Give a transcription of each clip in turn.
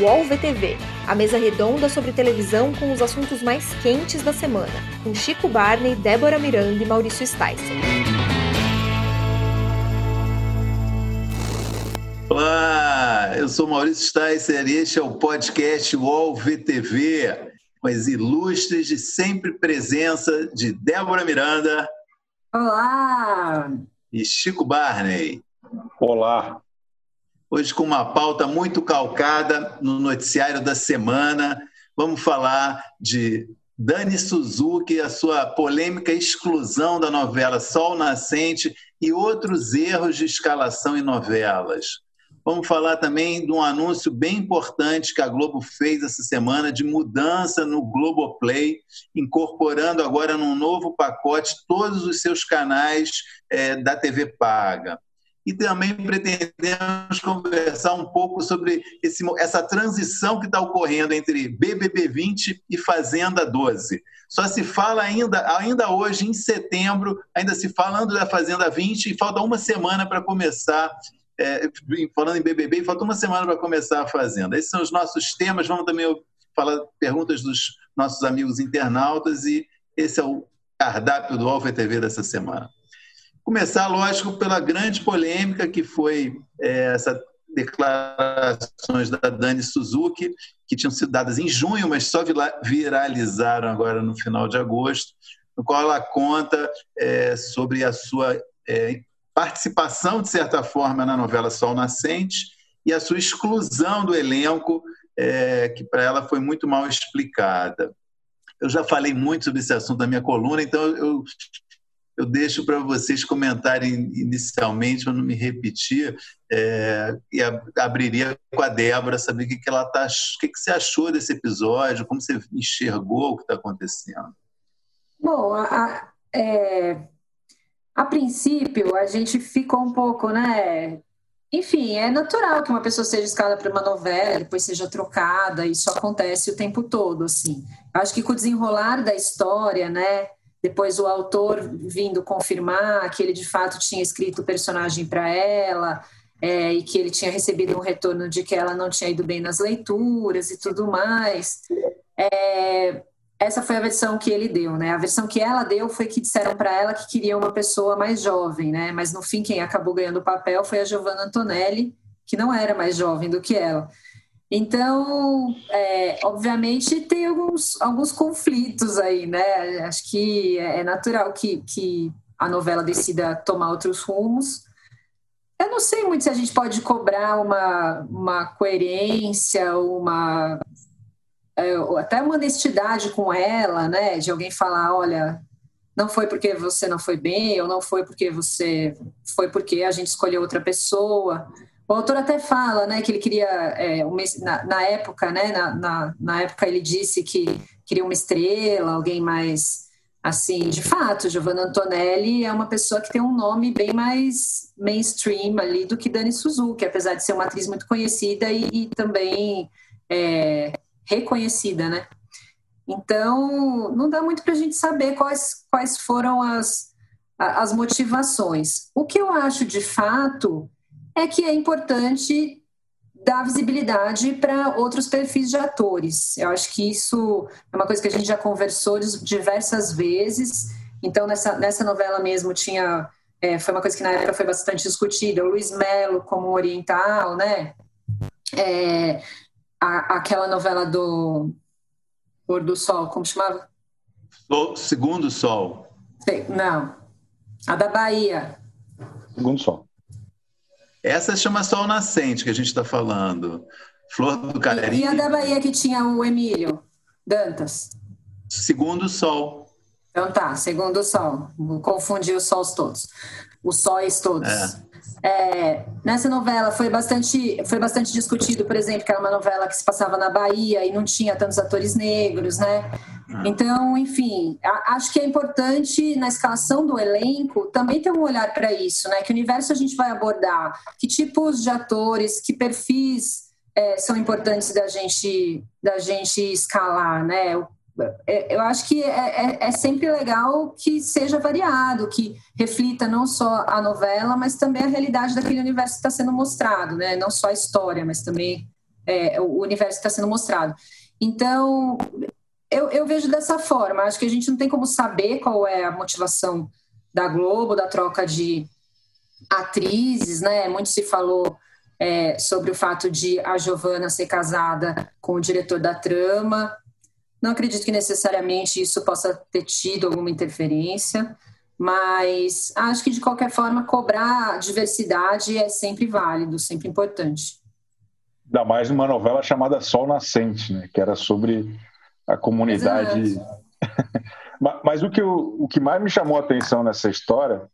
UOL VTV, a mesa redonda sobre televisão com os assuntos mais quentes da semana, com Chico Barney, Débora Miranda e Maurício Sticer. Olá, eu sou Maurício Sticer e este é o podcast UOL VTV, com as ilustres de sempre presença de Débora Miranda. Olá! E Chico Barney. Olá! Hoje com uma pauta muito calcada no noticiário da semana. Vamos falar de Dani Suzuki, a sua polêmica exclusão da novela Sol Nascente e outros erros de escalação em novelas. Vamos falar também de um anúncio bem importante que a Globo fez essa semana de mudança no Globoplay, incorporando agora num novo pacote todos os seus canais é, da TV Paga e também pretendemos conversar um pouco sobre esse, essa transição que está ocorrendo entre BBB 20 e Fazenda 12. Só se fala ainda, ainda hoje, em setembro, ainda se falando da Fazenda 20 e falta uma semana para começar, é, falando em BBB, falta uma semana para começar a Fazenda. Esses são os nossos temas, vamos também falar perguntas dos nossos amigos internautas e esse é o cardápio do Alfa TV dessa semana. Começar, lógico, pela grande polêmica que foi é, essa declarações da Dani Suzuki, que tinham sido dadas em junho, mas só viralizaram agora no final de agosto, no qual ela conta é, sobre a sua é, participação, de certa forma, na novela Sol Nascente e a sua exclusão do elenco, é, que para ela foi muito mal explicada. Eu já falei muito sobre esse assunto na minha coluna, então eu eu deixo para vocês comentarem inicialmente, para não me repetir, é, e abriria com a Débora, saber o que, que ela tá, o que, que você achou desse episódio, como você enxergou o que está acontecendo. Bom, a, é, a princípio a gente ficou um pouco, né? Enfim, é natural que uma pessoa seja escalada para uma novela, depois seja trocada, isso acontece o tempo todo, assim. Acho que com o desenrolar da história, né? Depois o autor vindo confirmar que ele de fato tinha escrito o personagem para ela é, e que ele tinha recebido um retorno de que ela não tinha ido bem nas leituras e tudo mais. É, essa foi a versão que ele deu, né? A versão que ela deu foi que disseram para ela que queria uma pessoa mais jovem, né? Mas no fim quem acabou ganhando o papel foi a Giovanna Antonelli, que não era mais jovem do que ela. Então, é, obviamente, tem alguns, alguns conflitos aí, né? Acho que é natural que, que a novela decida tomar outros rumos. Eu não sei muito se a gente pode cobrar uma, uma coerência, uma é, até uma honestidade com ela, né? De alguém falar, olha, não foi porque você não foi bem, ou não foi porque você foi porque a gente escolheu outra pessoa. O autor até fala, né, que ele queria é, uma, na, na, época, né, na, na, na, época ele disse que queria uma estrela, alguém mais assim, de fato, Giovanna Antonelli é uma pessoa que tem um nome bem mais mainstream ali do que Dani Suzuki, apesar de ser uma atriz muito conhecida e, e também é, reconhecida, né? Então, não dá muito para a gente saber quais, quais foram as, as motivações. O que eu acho de fato é que é importante dar visibilidade para outros perfis de atores. Eu acho que isso é uma coisa que a gente já conversou diversas vezes. Então, nessa, nessa novela mesmo tinha. É, foi uma coisa que na época foi bastante discutida. O Luiz Melo como oriental, né? É, a, aquela novela do Pôr do Sol, como chamava? O Segundo Sol. Não. A da Bahia. Segundo Sol. Essa chama Sol Nascente, que a gente está falando. Flor do Cariri. E a da Bahia que tinha o Emílio Dantas? Segundo Sol. Então tá, Segundo Sol. Vou confundir os sols todos. Os sóis todos. É. É, nessa novela foi bastante, foi bastante discutido, por exemplo, que era uma novela que se passava na Bahia e não tinha tantos atores negros, né? Ah. Então, enfim, acho que é importante na escalação do elenco também ter um olhar para isso, né? Que universo a gente vai abordar, que tipos de atores, que perfis é, são importantes da gente da gente escalar, né? É, eu acho que é, é, é, sempre legal que seja variado, que reflita não só a novela, mas também a realidade daquele universo que está sendo mostrado, né? Não só a história, mas também é, o universo está sendo mostrado. Então, eu, eu, vejo dessa forma. Acho que a gente não tem como saber qual é a motivação da Globo, da troca de atrizes, né? Muito se falou é, sobre o fato de a Giovana ser casada com o diretor da trama. Não acredito que necessariamente isso possa ter tido alguma interferência, mas acho que de qualquer forma cobrar diversidade é sempre válido, sempre importante. Ainda mais numa novela chamada Sol Nascente, né? que era sobre a comunidade. Mas o que, eu, o que mais me chamou a atenção nessa história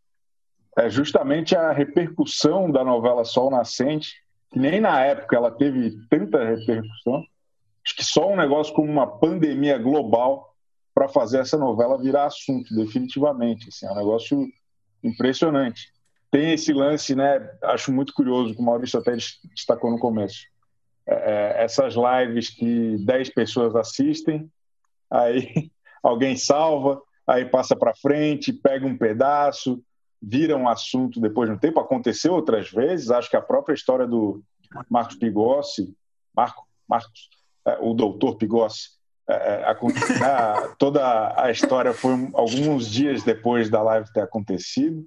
é justamente a repercussão da novela Sol Nascente, que nem na época ela teve tanta repercussão. Acho que só um negócio como uma pandemia global para fazer essa novela virar assunto, definitivamente. Assim, é um negócio impressionante. Tem esse lance, né? Acho muito curioso, que o Maurício até destacou no começo. É, é essas lives que 10 pessoas assistem, aí alguém salva, aí passa para frente, pega um pedaço, vira um assunto depois de um tempo. Aconteceu outras vezes, acho que a própria história do Marcos Pigossi, Marco, Marcos, é, o doutor Pigossi, é, é a, toda a história foi alguns dias depois da live ter acontecido.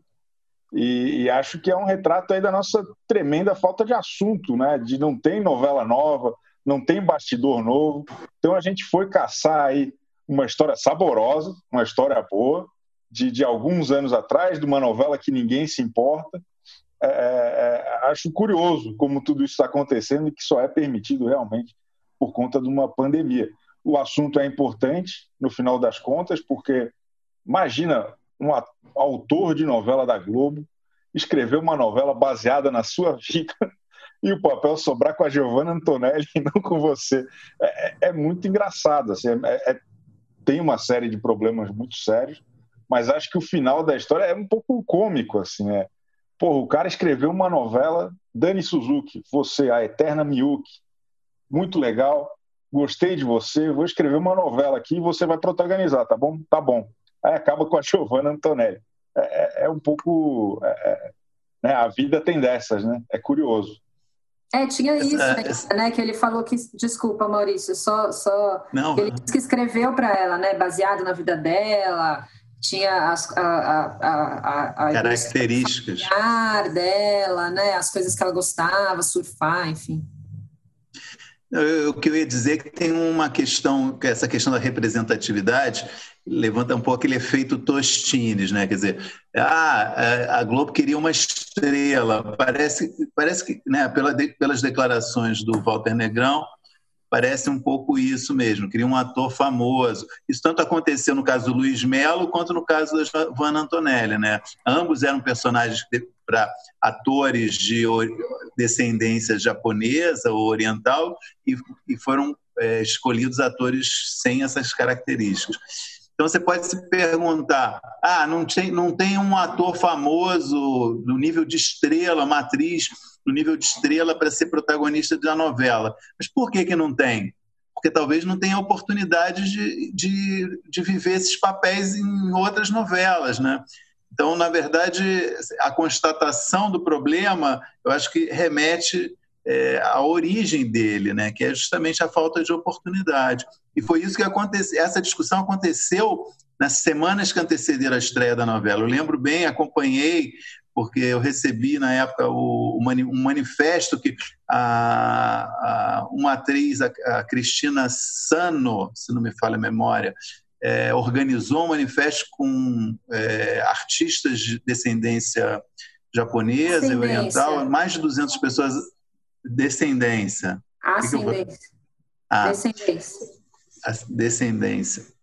E, e, acho que é um retrato aí da nossa tremenda falta de assunto, né? De não tem novela nova, não tem bastidor novo. Então a gente foi caçar aí uma história saborosa, uma história boa, de, de alguns anos atrás, de uma novela que ninguém se importa. É, é, é, acho curioso como tudo isso está acontecendo e que só é permitido realmente por conta de uma pandemia. O assunto é importante, no final das contas, porque imagina um autor de novela da Globo escrever uma novela baseada na sua vida e o papel sobrar com a Giovanna Antonelli e não com você. É, é, é muito engraçado. Assim, é, é, tem uma série de problemas muito sérios, mas acho que o final da história é um pouco cômico, assim, é. Porra, o cara escreveu uma novela, Dani Suzuki, você, a Eterna Miyuki, muito legal, gostei de você, vou escrever uma novela aqui e você vai protagonizar, tá bom? Tá bom. Aí acaba com a Giovanna Antonelli. É, é, é um pouco... É, é, né? A vida tem dessas, né? É curioso. É, tinha isso, essa, né? Que ele falou que. Desculpa, Maurício, só. só Não, ele disse que escreveu para ela, né? Baseado na vida dela, tinha as a, a, a, características dela, né? As coisas que ela gostava, surfar, enfim. O que eu ia dizer é que tem uma questão, essa questão da representatividade levanta um pouco aquele efeito Tostines, né? Quer dizer, ah, a Globo queria uma estrela. Parece, parece que, né, pela, pelas declarações do Walter Negrão, parece um pouco isso mesmo, queria um ator famoso. Isso tanto aconteceu no caso do Luiz Melo quanto no caso da Giovanna Antonelli, né? Ambos eram personagens para atores de descendência japonesa ou oriental e, e foram é, escolhidos atores sem essas características. Então você pode se perguntar: ah, não tem, não tem um ator famoso do nível de estrela, uma atriz no nível de estrela para ser protagonista da novela. Mas por que, que não tem? Porque talvez não tenha oportunidade de, de, de viver esses papéis em outras novelas, né? Então, na verdade, a constatação do problema, eu acho que remete é, à origem dele, né? que é justamente a falta de oportunidade. E foi isso que aconteceu. Essa discussão aconteceu nas semanas que antecederam a estreia da novela. Eu lembro bem, acompanhei porque eu recebi na época o, um manifesto que a, a, uma atriz, a, a, Cristina Sano, se não me falha a memória, é, organizou um manifesto com é, artistas de descendência japonesa e oriental, mais de 200 pessoas, descendência. Ascendência. Ah, descendência. Descendência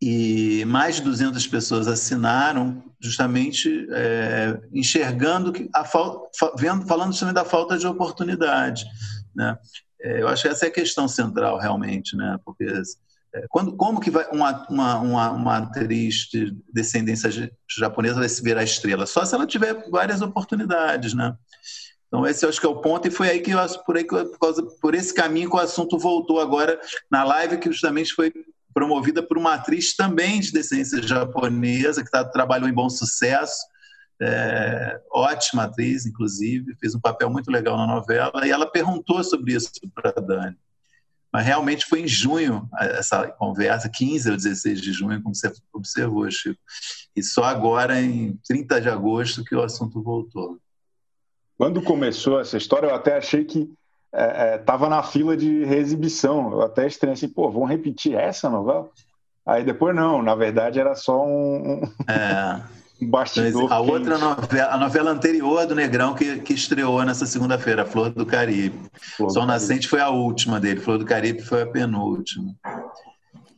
e mais de 200 pessoas assinaram justamente é, enxergando que a falta, vendo, falando também da falta de oportunidade, né? É, eu acho que essa é a questão central realmente, né? Porque é, quando, como que vai uma, uma, uma, uma, atriz de descendência japonesa vai se virar estrela? Só se ela tiver várias oportunidades, né? Então esse eu acho que é o ponto e foi aí que eu, por aí por, causa, por esse caminho que o assunto voltou agora na live que justamente foi promovida por uma atriz também de descendência japonesa, que tá, trabalhou em bom sucesso, é, ótima atriz, inclusive, fez um papel muito legal na novela, e ela perguntou sobre isso para Dani. Mas realmente foi em junho essa conversa, 15 ou 16 de junho, como você observou, Chico. E só agora, em 30 de agosto, que o assunto voltou. Quando começou essa história, eu até achei que estava é, é, na fila de reexibição. Eu até estranhei assim, pô, vão repetir essa novela? Aí depois não, na verdade era só um, é. um bastidor. A outra novela, a novela anterior do Negrão que, que estreou nessa segunda-feira, Flor do Caribe. Flor Sol do Nascente Caribe. foi a última dele, Flor do Caribe foi a penúltima.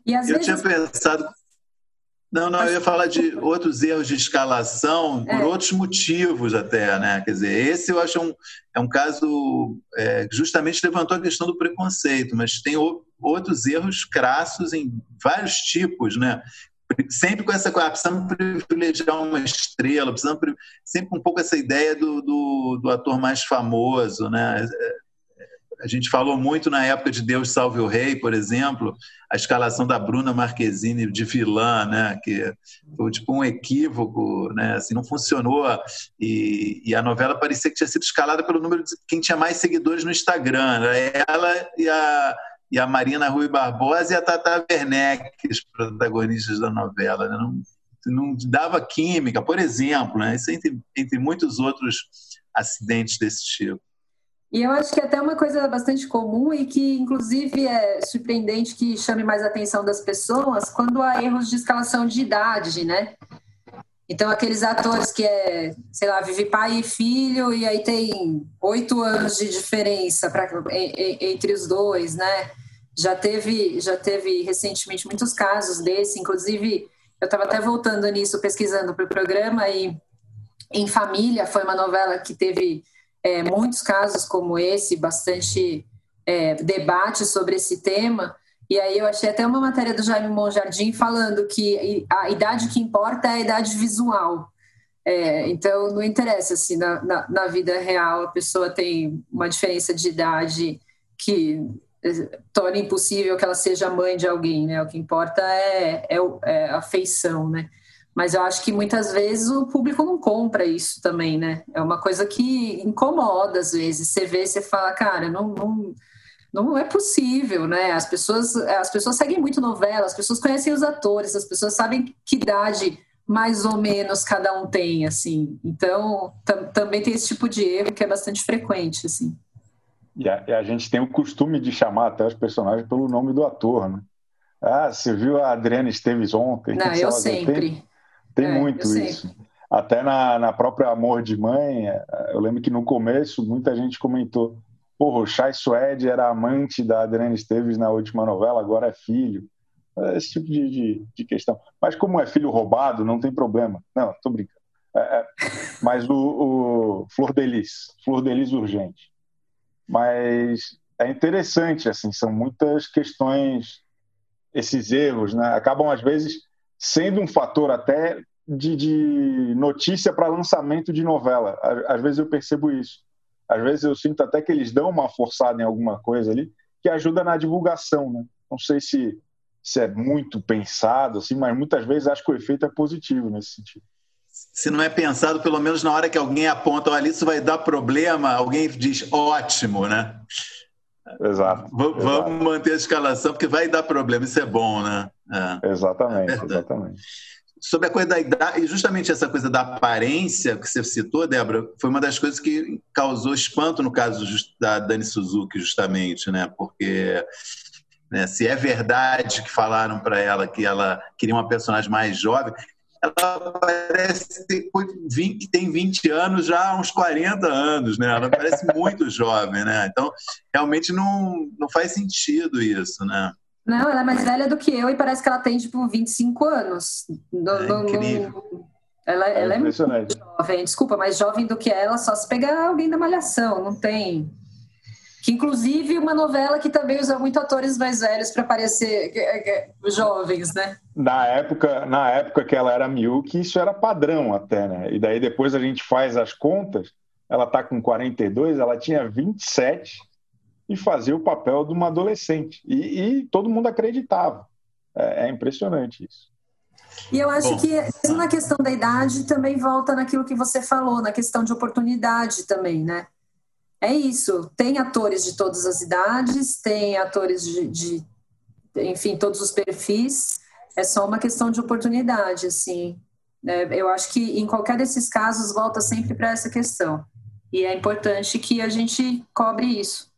E às eu vezes... tinha pensado não, não, eu ia falar de outros erros de escalação por é. outros motivos até, né? Quer dizer, esse eu acho um, é um caso é, justamente levantou a questão do preconceito, mas tem o, outros erros crassos em vários tipos, né? Sempre com essa coisa, ah, precisamos privilegiar uma estrela, precisamos sempre um pouco essa ideia do, do, do ator mais famoso, né? A gente falou muito na época de Deus Salve o Rei, por exemplo, a escalação da Bruna Marquezine de vilã, né, que foi tipo um equívoco, né, assim, não funcionou. E, e, a novela parecia que tinha sido escalada pelo número de quem tinha mais seguidores no Instagram, era ela e a, e a Marina Rui Barbosa e a Tata Werneck, os protagonistas da novela, né, não, não dava química, por exemplo, né, isso entre, entre muitos outros acidentes desse tipo. E eu acho que é até uma coisa bastante comum e que, inclusive, é surpreendente que chame mais a atenção das pessoas quando há erros de escalação de idade, né? Então, aqueles atores que é, sei lá, vive pai e filho, e aí tem oito anos de diferença pra, entre os dois, né? Já teve, já teve recentemente muitos casos desse, inclusive, eu estava até voltando nisso, pesquisando para o programa, e Em Família foi uma novela que teve é, muitos casos como esse, bastante é, debate sobre esse tema. E aí eu achei até uma matéria do Jaime Monjardim falando que a idade que importa é a idade visual. É, então não interessa se assim, na, na, na, vida real a pessoa tem uma diferença de idade que é, torna impossível que ela seja mãe de alguém, né? O que importa é, é, é a feição, né? Mas eu acho que muitas vezes o público não compra isso também, né? É uma coisa que incomoda às vezes. Você vê, você fala, cara, não, não, não é possível, né? As pessoas, as pessoas seguem muito novela, as pessoas conhecem os atores, as pessoas sabem que idade mais ou menos cada um tem, assim. Então, também tem esse tipo de erro que é bastante frequente, assim. E a, e a, gente tem o costume de chamar até os personagens pelo nome do ator, né? Ah, você viu a Adriana Esteves ontem? Não, eu sempre. Tem é, muito isso. Até na, na própria Amor de Mãe, é, eu lembro que no começo muita gente comentou: porra, o Chai Suede era amante da Adriana Esteves na última novela, agora é filho. É esse tipo de, de, de, questão. Mas como é filho roubado, não tem problema. Não, tô brincando. É, é, mas o, o Flor Delis, Flor Delis urgente. Mas é interessante, assim, são muitas questões, esses erros, né? Acabam às vezes sendo um fator até de, de notícia para lançamento de novela. Às vezes eu percebo isso. Às vezes eu sinto até que eles dão uma forçada em alguma coisa ali que ajuda na divulgação, né? Não sei se, se é muito pensado, assim, mas muitas vezes acho que o efeito é positivo nesse sentido. Se não é pensado, pelo menos na hora que alguém aponta, olha, isso vai dar problema, alguém diz ótimo, né? Exato. Vamos exato. manter a escalação, porque vai dar problema, isso é bom, né? É. Exatamente, é exatamente. Sobre a coisa da idade, e justamente essa coisa da aparência que você citou, Débora, foi uma das coisas que causou espanto no caso da Dani Suzuki, justamente, né? Porque né, se é verdade que falaram para ela que ela queria uma personagem mais jovem, ela parece que tem 20 anos já há uns 40 anos, né? Ela parece muito jovem, né? Então, realmente não, não faz sentido isso, né? Não, ela é mais velha do que eu e parece que ela tem, tipo, 25 anos. No, é no, incrível. No... Ela, é, ela é muito jovem. Desculpa, mais jovem do que ela, só se pegar alguém da Malhação, não tem... Que, inclusive, uma novela que também usa muito atores mais velhos para parecer jovens, né? Na época, na época que ela era Milk, isso era padrão até, né? E daí depois a gente faz as contas, ela tá com 42, ela tinha 27 e fazia o papel de uma adolescente. E, e todo mundo acreditava. É, é, impressionante isso. E eu acho Bom. que na questão da idade também volta naquilo que você falou, na questão de oportunidade também, né? É isso. Tem atores de todas as idades, tem atores de, de enfim, todos os perfis. É só uma questão de oportunidade, assim. É, eu acho que em qualquer desses casos volta sempre para essa questão. E é importante que a gente cobre isso.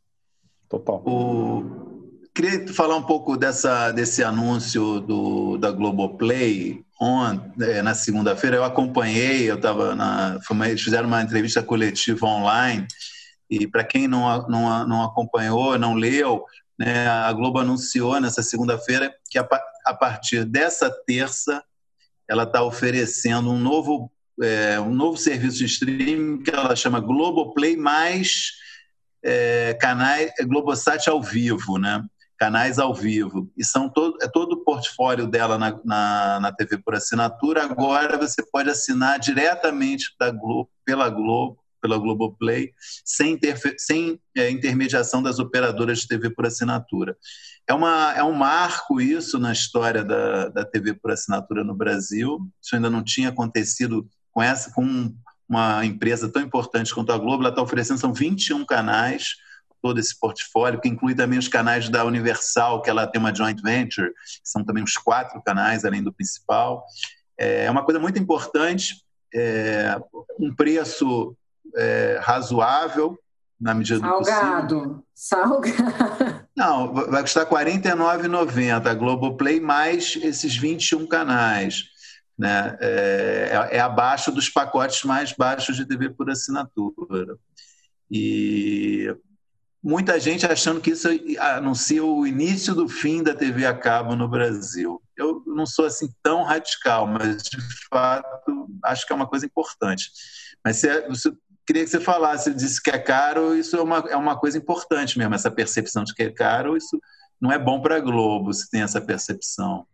Total. O... Queria falar um pouco dessa, desse anúncio do, da Globoplay on, é, na segunda-feira. Eu acompanhei, eu estava na. Eles fizeram uma entrevista coletiva online. E para quem não, não, não acompanhou, não leu, né, a Globo anunciou nessa segunda-feira que a, a partir dessa terça ela está oferecendo um novo, é, um novo serviço de streaming que ela chama Globoplay mais é, canais Globosat ao vivo, né? Canais ao vivo. E são todo, é todo o portfólio dela na, na, na TV por assinatura. Agora você pode assinar diretamente da Globo, pela Globo, pela Globoplay, sem, sem é, intermediação das operadoras de TV por assinatura. É, uma, é um marco isso na história da, da TV por assinatura no Brasil. Isso ainda não tinha acontecido com essa, com uma empresa tão importante quanto a Globo. Ela está oferecendo são 21 canais, todo esse portfólio, que inclui também os canais da Universal, que ela tem uma joint venture, são também uns quatro canais além do principal. É uma coisa muito importante, é um preço é, razoável, na medida Salgado. do possível. Salgado. Não, vai custar R$ 49,90 a Globoplay mais esses 21 canais. Né? É, é, é, abaixo dos pacotes mais baixos de TV por assinatura. E muita gente achando que isso anuncia o início do fim da TV a cabo no Brasil. Eu não sou assim tão radical, mas de fato acho que é uma coisa importante. Mas se, você queria que você falasse, disse que é caro, isso é uma, é uma coisa importante mesmo, essa percepção de que é caro, isso não é bom para a Globo, se tem essa percepção.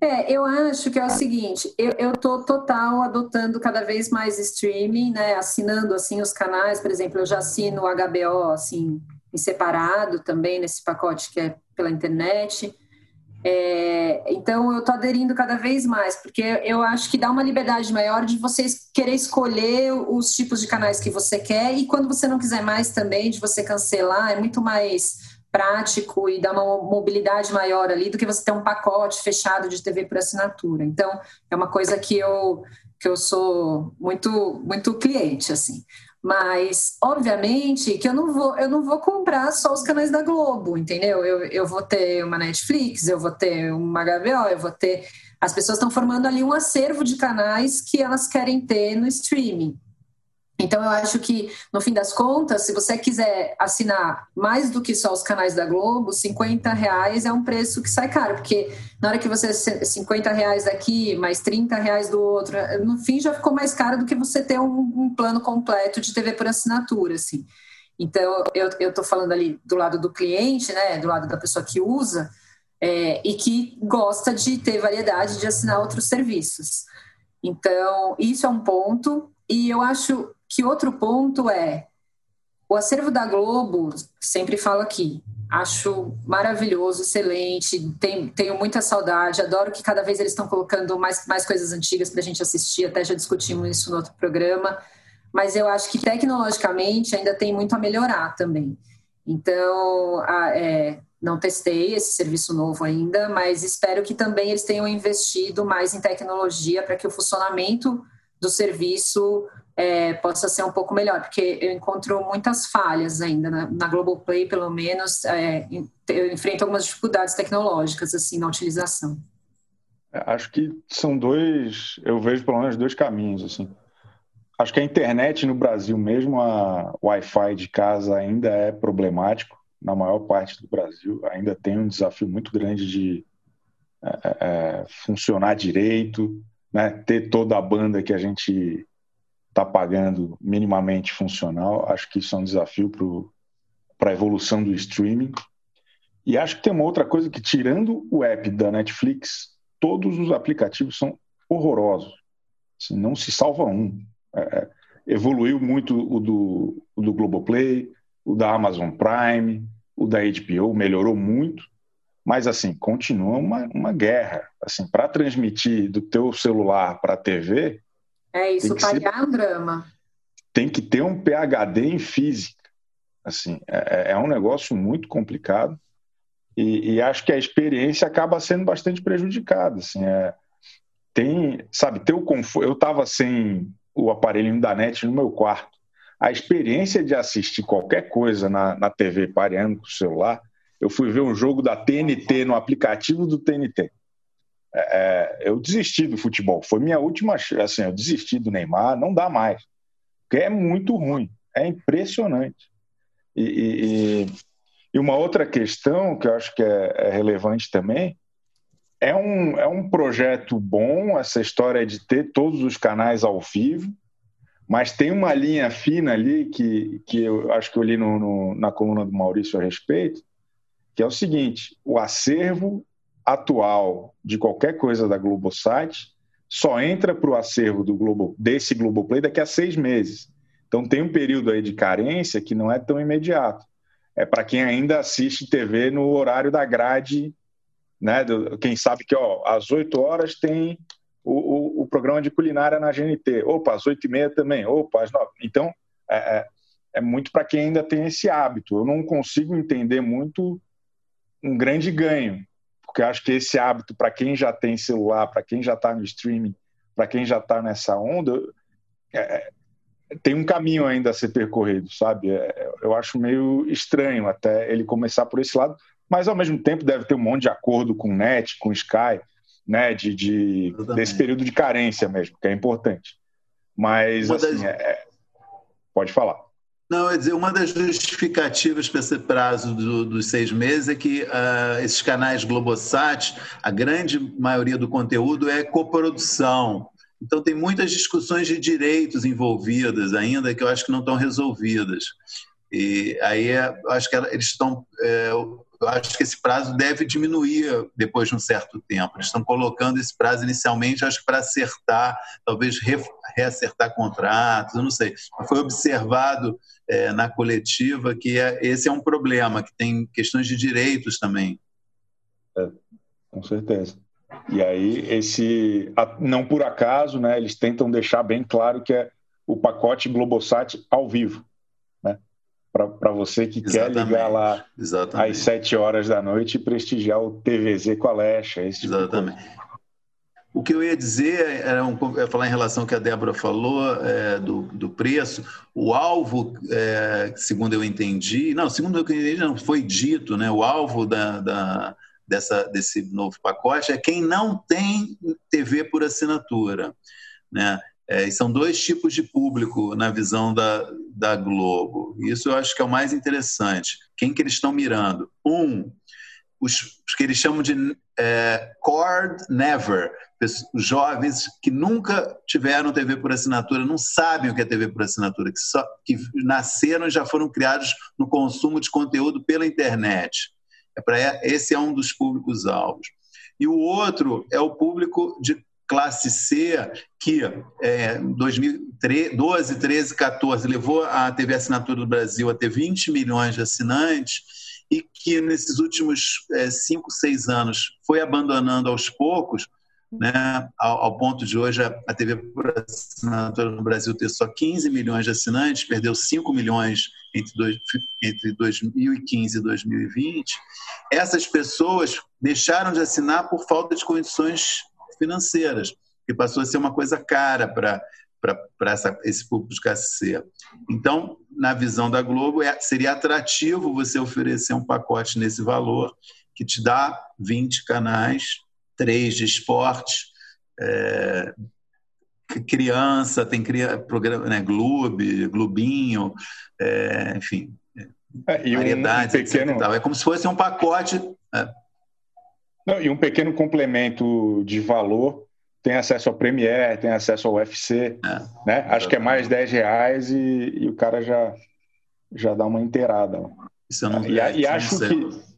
É, eu acho que é o seguinte, eu estou total adotando cada vez mais streaming, né, assinando assim os canais, por exemplo, eu já assino o HBO assim em separado também nesse pacote que é pela internet. É, então eu estou aderindo cada vez mais, porque eu acho que dá uma liberdade maior de você querer escolher os tipos de canais que você quer e quando você não quiser mais também, de você cancelar, é muito mais prático e dá uma mobilidade maior ali do que você ter um pacote fechado de TV por assinatura. Então é uma coisa que eu que eu sou muito muito cliente assim. Mas, obviamente, que eu não vou, eu não vou comprar só os canais da Globo, entendeu? Eu, eu vou ter uma Netflix, eu vou ter uma HBO, eu vou ter. As pessoas estão formando ali um acervo de canais que elas querem ter no streaming. Então, eu acho que, no fim das contas, se você quiser assinar mais do que só os canais da Globo, 50 reais é um preço que sai caro, porque na hora que você 50 reais daqui, mais 30 reais do outro, no fim já ficou mais caro do que você ter um, um plano completo de TV por assinatura, assim. Então, eu estou falando ali do lado do cliente, né, do lado da pessoa que usa, é, e que gosta de ter variedade de assinar outros serviços. Então, isso é um ponto. E eu acho que outro ponto é o acervo da Globo, sempre falo aqui, acho maravilhoso, excelente, tenho, tenho muita saudade, adoro que cada vez eles estão colocando mais, mais coisas antigas para a gente assistir, até já discutimos isso no outro programa, mas eu acho que tecnologicamente ainda tem muito a melhorar também. Então, a, é, não testei esse serviço novo ainda, mas espero que também eles tenham investido mais em tecnologia para que o funcionamento do serviço é, possa ser um pouco melhor, porque eu encontro muitas falhas ainda na, na Globoplay, pelo menos, é, eu enfrento algumas dificuldades tecnológicas assim na utilização. É, acho que são dois, eu vejo pelo menos dois caminhos assim. Acho que a internet no Brasil, mesmo a Wi-Fi de casa, ainda é problemático na maior parte do Brasil. Ainda tem um desafio muito grande de é, é, é funcionar direito, né? ter toda a banda que a gente está pagando minimamente funcional. Acho que isso é um desafio para a evolução do streaming. E acho que tem uma outra coisa que, tirando o app da Netflix, todos os aplicativos são horrorosos. Assim, não se salva um. É, é evoluiu muito o do, o do Globoplay, o da Amazon Prime, o da HBO, melhorou muito. Mas, assim, continua uma, uma guerra. Assim, para transmitir do teu celular para a TV... É, isso pagar ser... um drama. Tem que ter um PHD em física. Assim, é, é, é um negócio muito complicado e, e, acho que a experiência acaba sendo bastante prejudicada. Assim, é, tem, sabe, ter o conforto. Eu estava sem o aparelho da net no meu quarto. A experiência de assistir qualquer coisa na, na TV pareando com o celular, eu fui ver um jogo da TNT no aplicativo do TNT. É, é, eu desisti do futebol. Foi minha última. Assim, eu desisti do Neymar, não dá mais. Porque é muito ruim. É impressionante. E, e, e uma outra questão que eu acho que é, é relevante também é um, é um projeto bom essa história de ter todos os canais ao vivo, mas tem uma linha fina ali que, que eu acho que eu li no, no, na coluna do Maurício a respeito, que é o seguinte: o acervo atual de qualquer coisa da Globosat só entra para o acervo do Globo, desse Globoplay daqui a seis meses. Então tem um período aí de carência que não é tão imediato. É para quem ainda assiste TV no horário da grade né? Quem sabe que ó, às 8 horas tem o, o, o, programa de culinária na GNT. Opa, às 8 e meia também. Opa, às 9. Então, é, é, é muito para quem ainda tem esse hábito. Eu não consigo entender muito um grande ganho, porque acho que esse hábito, para quem já tem celular, para quem já está no streaming, para quem já está nessa onda, é, é, tem um caminho ainda a ser percorrido, sabe? É, eu acho meio estranho até ele começar por esse lado, mas ao mesmo tempo deve ter um monte de acordo com o NET, com o Sky, né, de, de desse período de carência mesmo, que é importante. Mas, uma assim, das... é... pode falar. Não, é dizer, uma das justificativas para esse prazo do, dos seis meses é que uh, esses canais Globosat, a grande maioria do conteúdo é coprodução. Então, tem muitas discussões de direitos envolvidas ainda que eu acho que não estão resolvidas. E aí, eu acho que eles estão. É, eu acho que esse prazo deve diminuir depois de um certo tempo. Eles estão colocando esse prazo inicialmente, acho que para acertar, talvez re, reacertar contratos, não sei. Foi observado é, na coletiva que é, esse é um problema, que tem questões de direitos também. É, com certeza. E aí, esse, não por acaso, né, eles tentam deixar bem claro que é o pacote Globosat ao vivo para você que Exatamente. quer ligar lá Exatamente. às 7 horas da noite e prestigiar o TVZ com a Lecha. Tipo Exatamente. O que eu ia dizer era um, ia falar em relação ao que a Débora falou é, do, do preço. O alvo, é, segundo eu entendi, não, segundo eu entendi, não foi dito, né? O alvo da, da, dessa, desse novo pacote é quem não tem TV por assinatura, né? É, são dois tipos de público na visão da, da Globo. Isso eu acho que é o mais interessante. Quem que eles estão mirando? Um, os, os que eles chamam de é, cord never, os jovens que nunca tiveram TV por assinatura, não sabem o que é TV por assinatura, que, só, que nasceram e já foram criados no consumo de conteúdo pela internet. É para esse é um dos públicos alvos. E o outro é o público de classe C, que é, 2012, 13, 14 levou a TV Assinatura do Brasil a ter 20 milhões de assinantes e que nesses últimos 5, é, 6 anos foi abandonando aos poucos, né, ao, ao, ponto de hoje a, a TV assinatura no Brasil ter só 15 milhões de assinantes, perdeu 5 milhões entre, dois, entre 2015 e 2020, essas pessoas deixaram de assinar por falta de condições financeiras, que passou a ser uma coisa cara para para esse público de KC. Então, na visão da Globo, é, seria atrativo você oferecer um pacote nesse valor que te dá 20 canais, três de esporte, é, criança, tem programa, né, Globo, Globinho, é, enfim, é, variedades, um pequeno... É como se fosse um pacote. É. Não, e um pequeno complemento de valor, tem acesso ao Premiere, tem acesso ao UFC, é, né? Acho que é mais 10 reais e, e, o cara já, já dá uma inteirada. Isso eu não, e, e acho que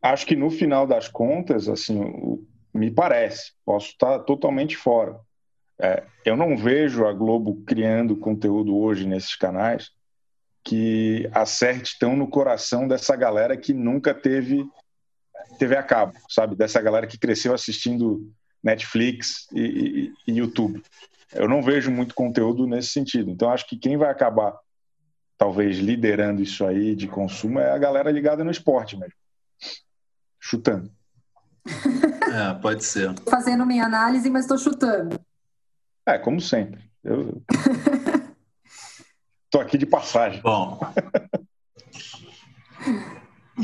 acho que no final das contas, assim, me parece, posso estar totalmente fora. É, eu não vejo a Globo criando conteúdo hoje nesses canais que acerte tão no coração dessa galera que nunca teve TV a cabo, sabe? Dessa galera que cresceu assistindo Netflix e, e, e YouTube. Eu não vejo muito conteúdo nesse sentido. Então, acho que quem vai acabar, talvez, liderando isso aí de consumo é a galera ligada no esporte mesmo. Chutando. É, pode ser. Fazendo minha análise, mas estou chutando. É, como sempre. Eu tô aqui de passagem. Bom.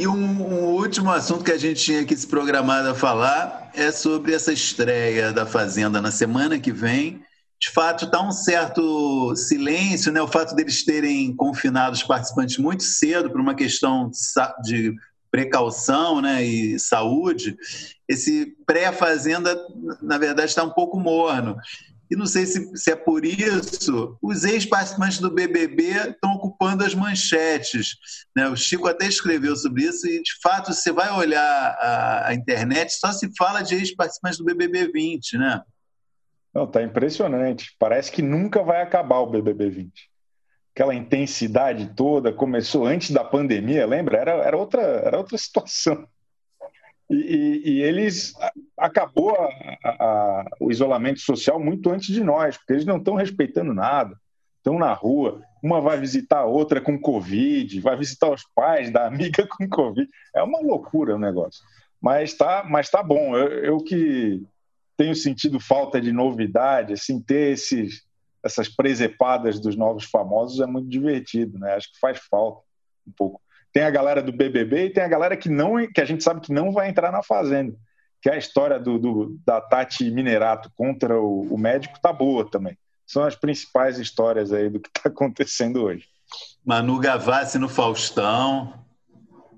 E um, um, último assunto que a gente tinha aqui se programado a falar é sobre essa estreia da Fazenda na semana que vem. De fato, está um certo silêncio, né? O fato deles terem confinado os participantes muito cedo por uma questão de precaução né, e saúde, esse pré-fazenda, na verdade, está um pouco morno. E não sei se, se é por isso, os ex-participantes do BBB estão ocupando as manchetes. Né? O Chico até escreveu sobre isso, e de fato, você vai olhar a, a internet, só se fala de ex-participantes do BBB 20, né? Não, tá impressionante. Parece que nunca vai acabar o BBB 20 aquela intensidade toda começou antes da pandemia, lembra? Era, era, outra, era outra situação. E, e, eles acabou a, a, o isolamento social muito antes de nós, porque eles não estão respeitando nada, estão na rua, uma vai visitar a outra com Covid, vai visitar os pais da amiga com Covid. É uma loucura o negócio. Mas tá, mas tá bom. Eu, eu que tenho sentido falta de novidade, assim, ter esses essas presepadas dos novos famosos é muito divertido, né? Acho que faz falta um pouco. Tem a galera do BBB e tem a galera que não que a gente sabe que não vai entrar na fazenda. Que a história do, do da Tati Minerato contra o, o, médico tá boa também. São as principais histórias aí do que está acontecendo hoje. Manu Gavassi no Faustão.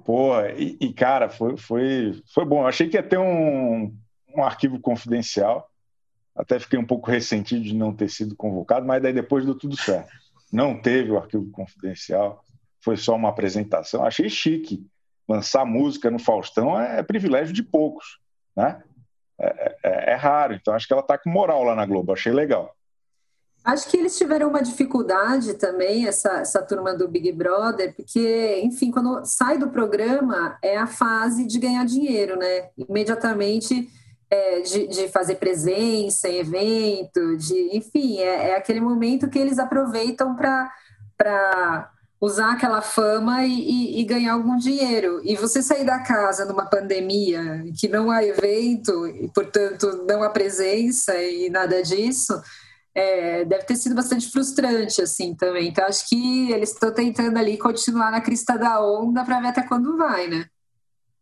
Pô, e, e, cara, foi, foi, foi bom. Eu achei que ia ter um, um arquivo confidencial até fiquei um pouco ressentido de não ter sido convocado, mas daí depois deu tudo certo. Não teve o arquivo confidencial, foi só uma apresentação. Achei chique. Lançar música no Faustão é, privilégio de poucos, né? É, é, é raro, então acho que ela está com moral lá na Globo, achei legal. Acho que eles tiveram uma dificuldade também, essa, essa turma do Big Brother, porque, enfim, quando sai do programa é a fase de ganhar dinheiro, né? Imediatamente é, de, de, fazer presença em evento, de, enfim, é, é aquele momento que eles aproveitam para usar aquela fama e, e, e, ganhar algum dinheiro. E você sair da casa numa pandemia, que não há evento, e portanto não há presença e nada disso, é, deve ter sido bastante frustrante assim também. Então acho que eles estão tentando ali continuar na crista da onda para ver até quando vai, né?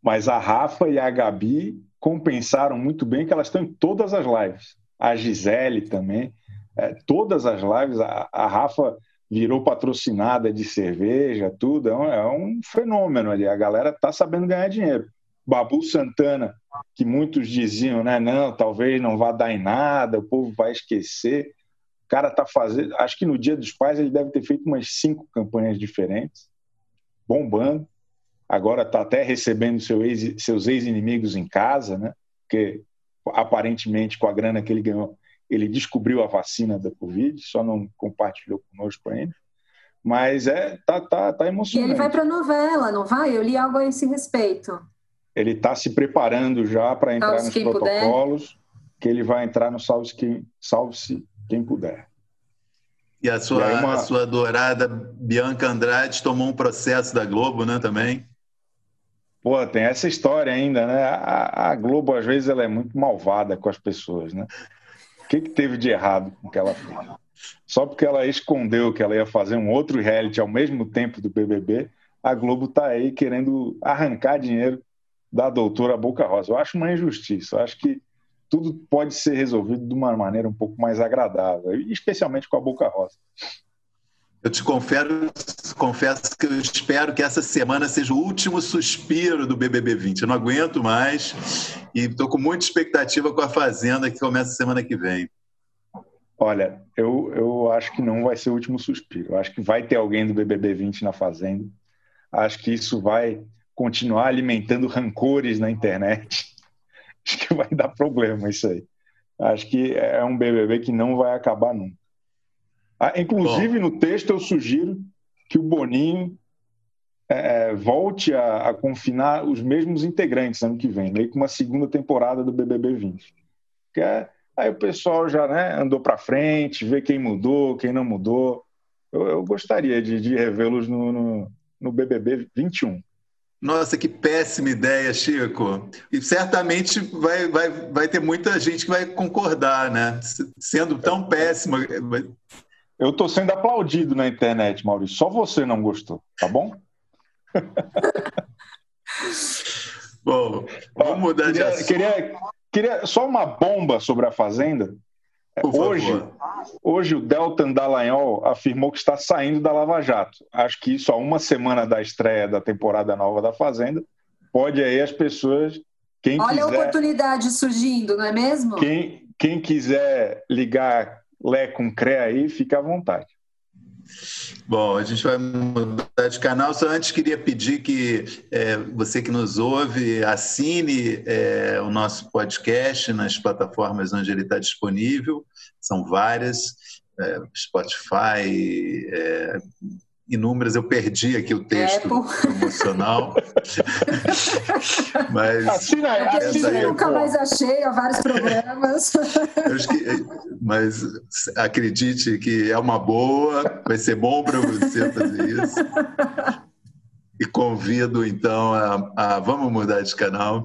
Mas a Rafa e a Gabi compensaram muito bem que elas estão em todas as lives. A Gisele também, é, todas as lives. A, a, Rafa virou patrocinada de cerveja, tudo. É um, é um fenômeno ali. A galera está sabendo ganhar dinheiro. Babu Santana, que muitos diziam, né? Não, talvez não vá dar em nada, o povo vai esquecer. O cara está fazendo. Acho que no Dia dos Pais ele deve ter feito umas cinco campanhas diferentes, bombando agora está até recebendo seu ex, seus ex-inimigos em casa, né? Porque aparentemente com a grana que ele ganhou, ele descobriu a vacina da Covid, só não compartilhou conosco ainda. Mas é tá tá tá emocionante. E ele vai para novela, não vai? Eu li algo a esse respeito. Ele está se preparando já para entrar Salve nos protocolos, puder. que ele vai entrar no Salve-se quem, Salve quem puder. E a sua, e uma... a sua adorada Bianca Andrade tomou um processo da Globo, né, também? Pô, tem essa história ainda, né? A, a, Globo, às vezes, ela é muito malvada com as pessoas, né? Que, que teve de errado com que ela? Só porque ela escondeu que ela ia fazer um outro reality ao mesmo tempo do BBB, a Globo está aí querendo arrancar dinheiro da doutora Boca Rosa. Eu acho uma injustiça. Eu acho que tudo pode ser resolvido de uma maneira um pouco mais agradável, especialmente com a Boca Rosa. Eu te confero, confesso que eu espero que essa semana seja o último suspiro do BBB 20. Eu não aguento mais e estou com muita expectativa com a Fazenda que começa semana que vem. Olha, eu, eu acho que não vai ser o último suspiro. Eu acho que vai ter alguém do BBB 20 na Fazenda. Acho que isso vai continuar alimentando rancores na internet. Acho que vai dar problema isso aí. Acho que é um BBB que não vai acabar nunca. Ah, inclusive, Bom. no texto, eu sugiro que o Boninho é, é, volte a, a, confinar os mesmos integrantes ano que vem, meio que uma segunda temporada do BBB 20. Que é, aí o pessoal já né, andou para frente, vê quem mudou, quem não mudou. Eu, eu gostaria de, de revê-los no, no, no BBB 21. Nossa, que péssima ideia, Chico. E certamente vai, vai, vai ter muita gente que vai concordar, né? Sendo tão péssima. Eu estou sendo aplaudido na internet, Maurício. Só você não gostou, tá bom? bom, vamos mudar queria, de assunto. Queria, queria só uma bomba sobre a Fazenda. Hoje, hoje o Deltan Dallagnol afirmou que está saindo da Lava Jato. Acho que isso a uma semana da estreia da temporada nova da Fazenda pode aí as pessoas quem Olha quiser, a oportunidade surgindo, não é mesmo? Quem, quem quiser ligar Lé com Cré aí, fica à vontade. Bom, a gente vai mudar de canal. Só antes queria pedir que é, você que nos ouve assine é, o nosso podcast nas plataformas onde ele está disponível. São várias, é, Spotify, é, inúmeras. Eu perdi aqui o texto Apple. emocional. Mas. Assina, assina, eu nunca mais achei, há vários programas. mas acredite que é uma boa, vai ser bom para você fazer isso. E convido então a, a vamos mudar de canal.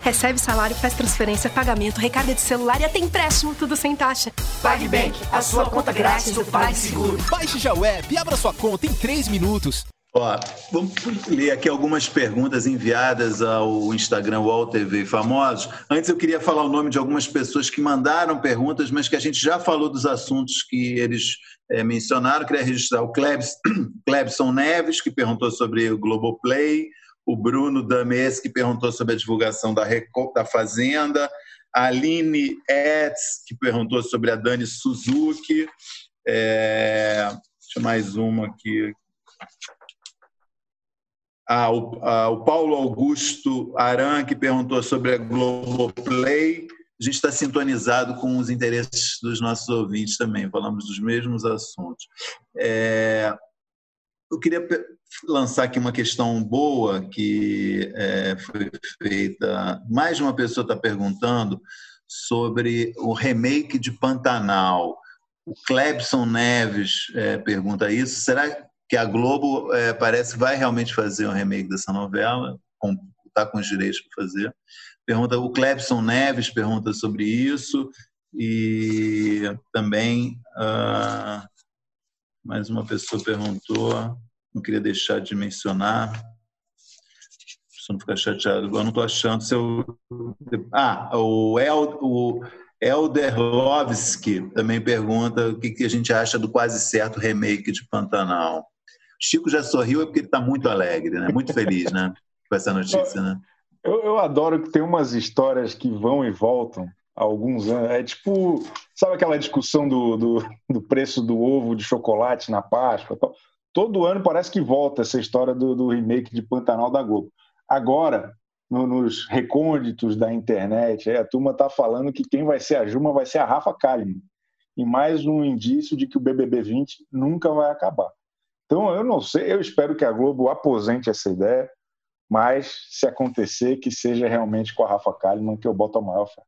Recebe salário, faz transferência, pagamento, recarga de celular e até empréstimo, tudo sem taxa. PagBank, a sua conta grátis do PagSeguro. Baixe já o app e abra sua conta em 3 minutos. Ó, vamos ler aqui algumas perguntas enviadas ao Instagram UOL TV Famosos. Antes eu queria falar o nome de algumas pessoas que mandaram perguntas, mas que a gente já falou dos assuntos que eles é, mencionaram. queria registrar o Klebs, Klebson Neves, que perguntou sobre o Globoplay o Bruno Dames, que perguntou sobre a divulgação da, da Fazenda, a Aline Etz, que perguntou sobre a Dani Suzuki, é, deixa mais uma aqui. Ah, o, ah, o Paulo Augusto Aran, que perguntou sobre a Globoplay. A gente está sintonizado com os interesses dos nossos ouvintes também, falamos dos mesmos assuntos. É, eu queria lançar aqui uma questão boa que é, foi feita. Mais uma pessoa está perguntando sobre o remake de Pantanal. O Clebson Neves é, pergunta isso. Será que a Globo é, parece vai realmente fazer um remake dessa novela? Está com os direitos para fazer. Pergunta o Clebson Neves pergunta sobre isso e também uh, mais uma pessoa perguntou não queria deixar de mencionar. Se não ficar chateado, agora não estou achando. Seu... Ah, o, El, o Elderlovski também pergunta o que, que a gente acha do quase certo remake de Pantanal. Chico já sorriu é porque ele está muito alegre, né? muito feliz né? com essa notícia. Né? Eu, eu adoro que tem umas histórias que vão e voltam alguns anos. É tipo, sabe aquela discussão do, do, do preço do ovo de chocolate na Páscoa? Todo ano parece que volta essa história do, do remake de Pantanal da Globo. Agora, no, nos recônditos da internet, a turma está falando que quem vai ser a Juma vai ser a Rafa Kalimann. E mais um indício de que o BBB 20 nunca vai acabar. Então, eu não sei, eu espero que a Globo aposente essa ideia, mas se acontecer, que seja realmente com a Rafa Kalimann, que eu boto a maior fé.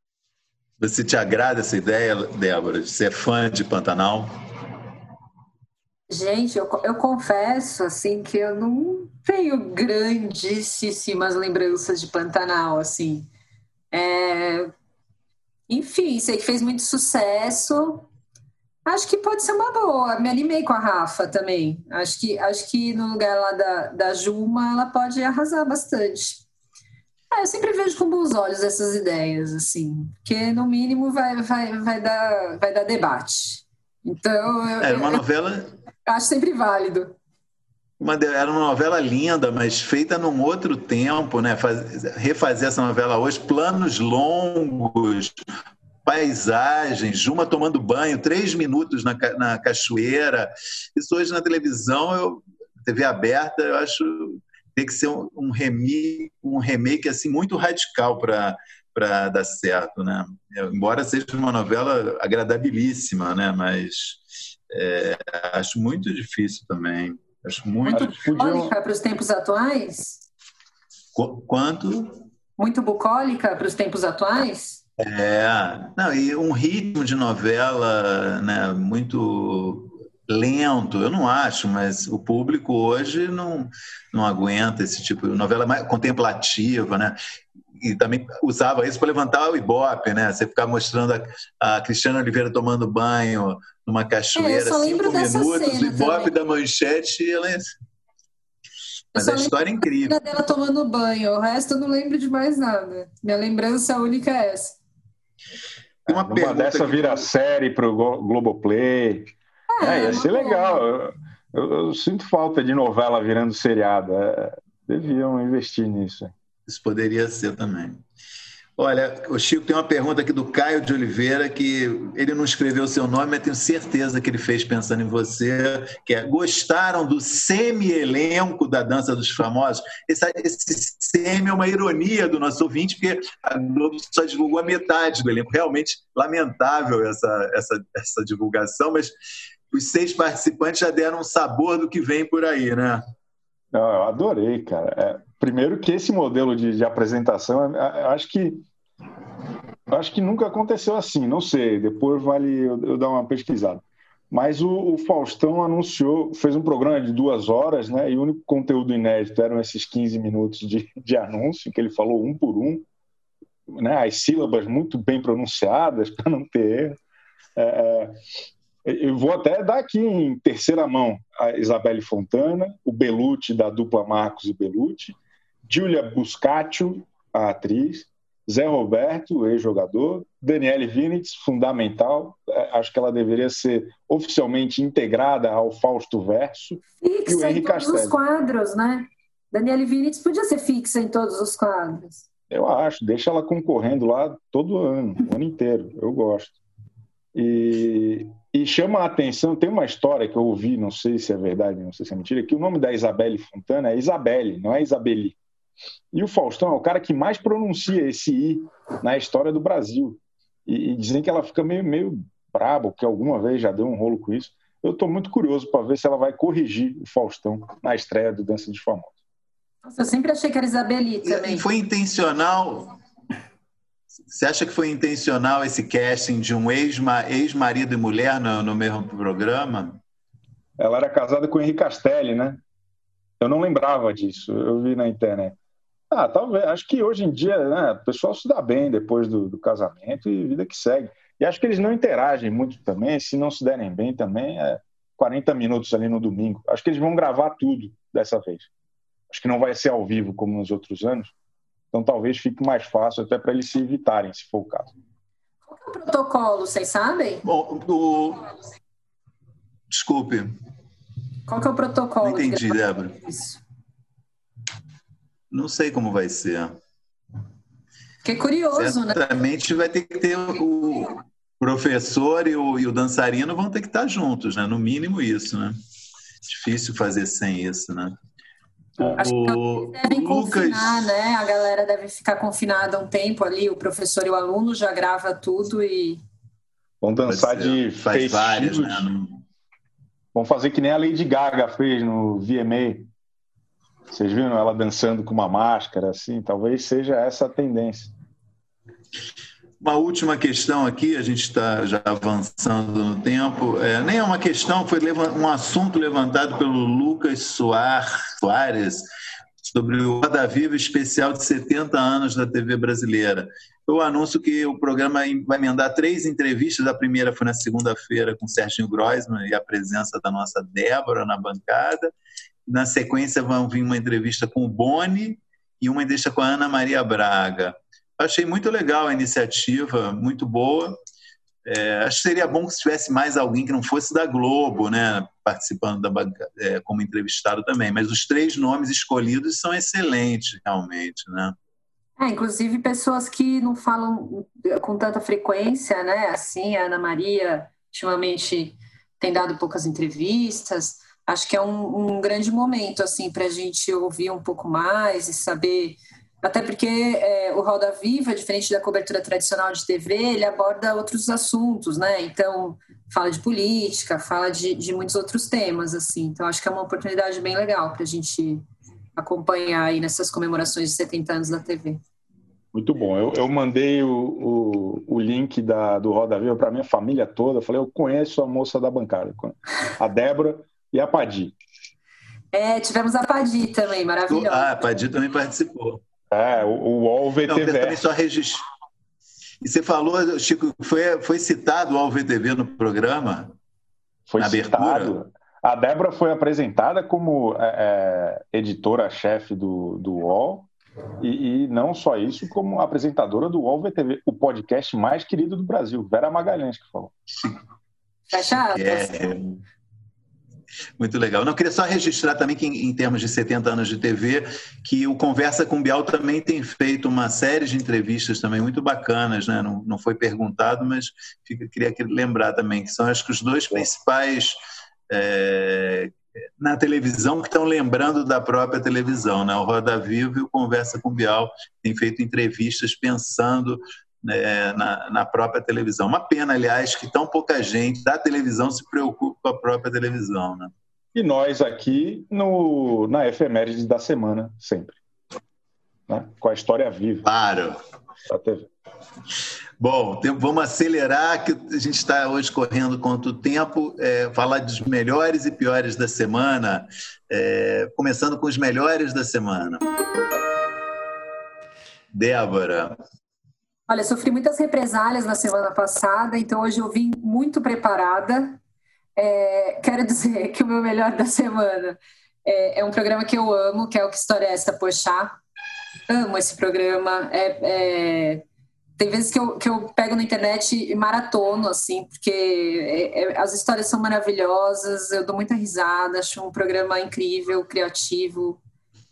Você te agrada essa ideia, Débora, de ser fã de Pantanal? Gente, eu, eu confesso assim que eu não tenho grandíssimas lembranças de Pantanal, assim. É... Enfim, sei que fez muito sucesso. Acho que pode ser uma boa. Me animei com a Rafa também. Acho que, acho que no lugar lá da, da Juma, ela pode arrasar bastante. Ah, eu sempre vejo com bons olhos essas ideias, assim, porque no mínimo vai, vai, vai, dar, vai dar debate. Então. Eu, é uma novela acho sempre válido. era uma novela linda, mas feita num outro tempo, né? Faz, refazer essa novela hoje, planos longos, paisagens, Juma tomando banho, três minutos na, na cachoeira. Isso hoje na televisão, eu, TV aberta, eu acho tem que ser um, um remake, um remake assim muito radical para para dar certo, né? Embora seja uma novela agradabilíssima, né? Mas é, acho muito difícil também. Acho muito. Muito bucólica para os tempos atuais? Qu quanto? Muito bucólica para os tempos atuais? É, não, e um ritmo de novela né, muito lento, eu não acho, mas o público hoje não, não aguenta esse tipo de novela mais contemplativa, né? E também usava isso para levantar o ibope, né? Você ficar mostrando a, a Cristiana Oliveira tomando banho numa cachoeira, é, cinco minutos, o ibope da manchete, ela é... Mas a história é incrível. dela tomando banho, o resto eu não lembro de mais nada. Minha lembrança única é essa. Uma, uma dessa que... vira série para o Globoplay. É, é ia ser legal. Eu, eu, eu, sinto falta de novela virando seriado. É, deviam investir nisso. Isso poderia ser também. Olha, o Chico tem uma pergunta aqui do Caio de Oliveira, que ele não escreveu seu nome, mas tenho certeza que ele fez pensando em você, que é, gostaram do semi-elenco da Dança dos Famosos? Esse, esse semi é uma ironia do nosso ouvinte, porque a Globo só divulgou a metade do elenco. Realmente lamentável essa, essa, essa divulgação, mas os seis participantes já deram um sabor do que vem por aí, né? Eu adorei, cara. Primeiro que esse modelo de, de apresentação, é, é, acho que acho que nunca aconteceu assim. Não sei. Depois vale eu, eu dar uma pesquisada. Mas o, o, Faustão anunciou, fez um programa de duas horas, né? E o único conteúdo inédito eram esses 15 minutos de, de anúncio, que ele falou um por um, né? As sílabas muito bem pronunciadas para não ter erro. É, é eu vou até dar aqui em terceira mão a Isabelle Fontana, o Belucci da dupla Marcos e Belucci, Giulia Buscaccio, a atriz, Zé Roberto, ex-jogador, Daniele Vinitz, fundamental, é, acho que ela deveria ser oficialmente integrada ao Fausto Verso, fixa e o Henrique em todos os quadros, né? Daniele Vinitz podia ser fixa em todos os quadros. Eu acho, deixa ela concorrendo lá todo ano, o ano inteiro, eu gosto. E e chama a atenção, tem uma história que eu ouvi, não sei se é verdade, não sei se é mentira, que o nome da Isabelle Fontana é Isabelle, não é Isabeli. E o Faustão é o cara que mais pronuncia esse I na história do Brasil. E, e dizem que ela fica meio, meio braba, que alguma vez já deu um rolo com isso. Eu estou muito curioso para ver se ela vai corrigir o Faustão na estreia do Dança de Famosos. Nossa, eu sempre achei que era Isabeli também. E foi intencional você acha que foi intencional esse casting de um ex-marido e mulher no, no mesmo programa? Ela era casada com o Henrique Castelli, né? Eu não lembrava disso, eu vi na internet. Ah, talvez. Acho que hoje em dia, né, o pessoal se dá bem depois do, do, casamento e vida que segue. E acho que eles não interagem muito também. Se não se derem bem também, é 40 minutos ali no domingo. Acho que eles vão gravar tudo dessa vez. Acho que não vai ser ao vivo como nos outros anos. Então talvez fique mais fácil até para eles se evitarem, se for o caso. Qual é o protocolo, vocês sabem? Bom, o... Desculpe. Qual que é o protocolo? Não entendi, Débora. Isso. Não sei como vai ser. Que é curioso, Certamente né? Certamente vai ter que ter o professor e o, e o dançarino vão ter que estar juntos, né? No mínimo isso, né? Difícil fazer sem isso, né? Acho que devem Lucas... confinar, né? A galera deve ficar confinada um tempo ali, o professor e o aluno já grava tudo e. Vão dançar de faz várias, né? Vão fazer que nem a Lady Gaga fez no VMA. Vocês viram ela dançando com uma máscara, assim? Talvez seja essa a tendência. Uma última questão aqui, a gente está já avançando no tempo. É, nem é uma questão, foi um assunto levantado pelo Lucas Soares sobre o Roda Viva especial de 70 anos da TV brasileira. Eu anuncio que o programa vai emendar três entrevistas. A primeira foi na segunda-feira com Sérgio Groisman e a presença da nossa Débora na bancada. Na sequência, vão vir uma entrevista com o Boni e uma entrevista com a Ana Maria Braga. Achei muito legal a iniciativa, muito boa. É, acho que seria bom que tivesse mais alguém que não fosse da Globo, né? participando da é, como entrevistado também. Mas os três nomes escolhidos são excelentes, realmente, né? É, inclusive pessoas que não falam com tanta frequência, né? Assim, a Ana Maria ultimamente tem dado poucas entrevistas. Acho que é um, um grande momento assim para a gente ouvir um pouco mais e saber até porque é, o Roda Viva, diferente da cobertura tradicional de TV, ele aborda outros assuntos, né? Então, fala de política, fala de, de muitos outros temas, assim. Então, acho que é uma oportunidade bem legal para a gente acompanhar aí nessas comemorações de 70 anos da TV. Muito bom. Eu, eu mandei o, o, o, link da, do Roda Viva para minha família toda. Eu falei, eu conheço a moça da bancada, a Débora e a Padi. É, tivemos a Padi também, maravilhosa. Ah, a Padi também participou. É, o, o UOL VTV. também só registro. E você falou, Chico, foi, foi citado o UOL VTV no programa? Foi na citado. Abertura? A Débora foi apresentada como é, é, editora-chefe do, do UOL e, e, não só isso, como apresentadora do UOL VTV, o podcast mais querido do Brasil. Vera Magalhães que falou. Fechado. É, muito legal. Não, queria só registrar também que, em, em, termos de 70 anos de TV, que o Conversa com Bial também tem feito uma série de entrevistas também muito bacanas, né? Não, não foi perguntado, mas fica, queria lembrar também que são acho que os dois principais é, na televisão que estão lembrando da própria televisão, né? O Roda Viva e o Conversa com Bial têm feito entrevistas pensando né, na, na, própria televisão. Uma pena, aliás, que tão pouca gente da televisão se preocupa com a própria televisão. Né? E nós aqui no, na efeméride da semana, sempre. Né? Com a história viva. Claro. Da TV. Bom, vamos acelerar, que a gente está hoje correndo contra o tempo, é, falar dos melhores e piores da semana, é, começando com os melhores da semana. Débora, Olha, sofri muitas represálias na semana passada, então hoje eu vim muito preparada. É, quero dizer que o meu melhor da semana é, é, um programa que eu amo, que é o Que História é Essa, Poxa. Amo esse programa. É, é, tem vezes que eu, que eu pego na internet e maratono, assim, porque é, é, as histórias são maravilhosas, eu dou muita risada, acho um programa incrível, criativo.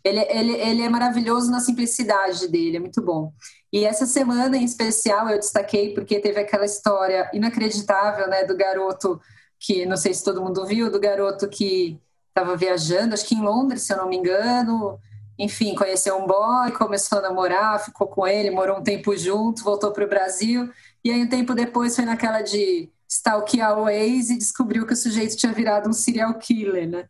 Ele, ele, ele é maravilhoso na simplicidade dele, é muito bom. E essa semana em especial eu destaquei porque teve aquela história inacreditável, né, do garoto que não sei se todo mundo viu, do garoto que estava viajando, acho que em Londres, se eu não me engano. Enfim, conheceu um boy, começou a namorar, ficou com ele, morou um tempo junto, voltou para o Brasil. E aí, um tempo depois, foi naquela de stalkear o ex e descobriu que o sujeito tinha virado um serial killer, né?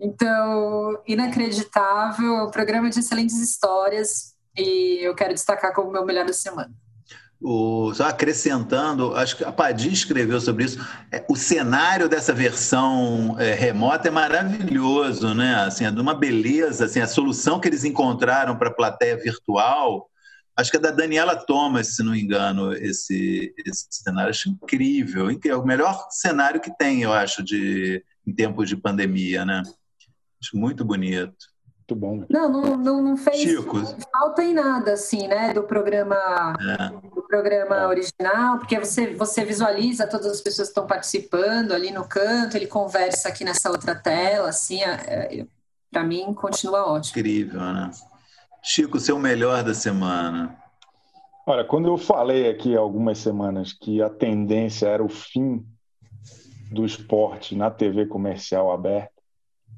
Então, inacreditável, um programa de excelentes histórias, e eu quero destacar como meu melhor da semana. O, só acrescentando, acho que a Padim escreveu sobre isso. É, o cenário dessa versão é, remota é maravilhoso, né? Assim, é de uma beleza. Assim, a solução que eles encontraram para a plateia virtual, acho que é da Daniela Thomas, se não me engano, esse, esse cenário. Acho incrível, É o melhor cenário que tem, eu acho, de, em tempos de pandemia, né? Acho muito bonito. Muito bom. Não, não, não, não fez Chico. falta em nada, assim, né, do programa, é. do programa é. original, porque você, você visualiza todas as pessoas que estão participando ali no canto, ele conversa aqui nessa outra tela, assim, é, é para mim continua ótimo. Incrível, né? Chico, seu melhor da semana. Olha, quando eu falei aqui algumas semanas que a tendência era o fim do esporte na TV comercial aberta,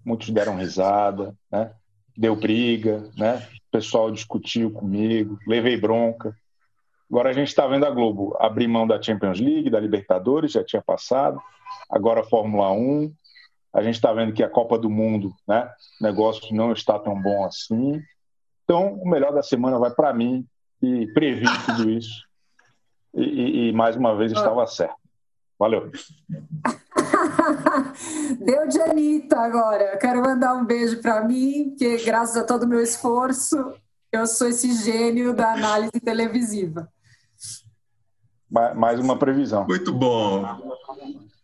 muitos deram risada, né? Deu briga, né? O pessoal discutiu comigo, levei bronca. Agora a gente está vendo a Globo abrir mão da Champions League, da Libertadores, já tinha passado. Agora a Fórmula 1. A gente está vendo que a Copa do Mundo, né? O negócio não está tão bom assim. Então, o melhor da semana vai para mim e previ tudo isso. E, e, e mais uma vez estava certo. Valeu. Deu de Anitta agora. Quero mandar um beijo para mim, que graças a todo o meu esforço, eu sou esse gênio da análise televisiva. Mais uma previsão. Muito bom.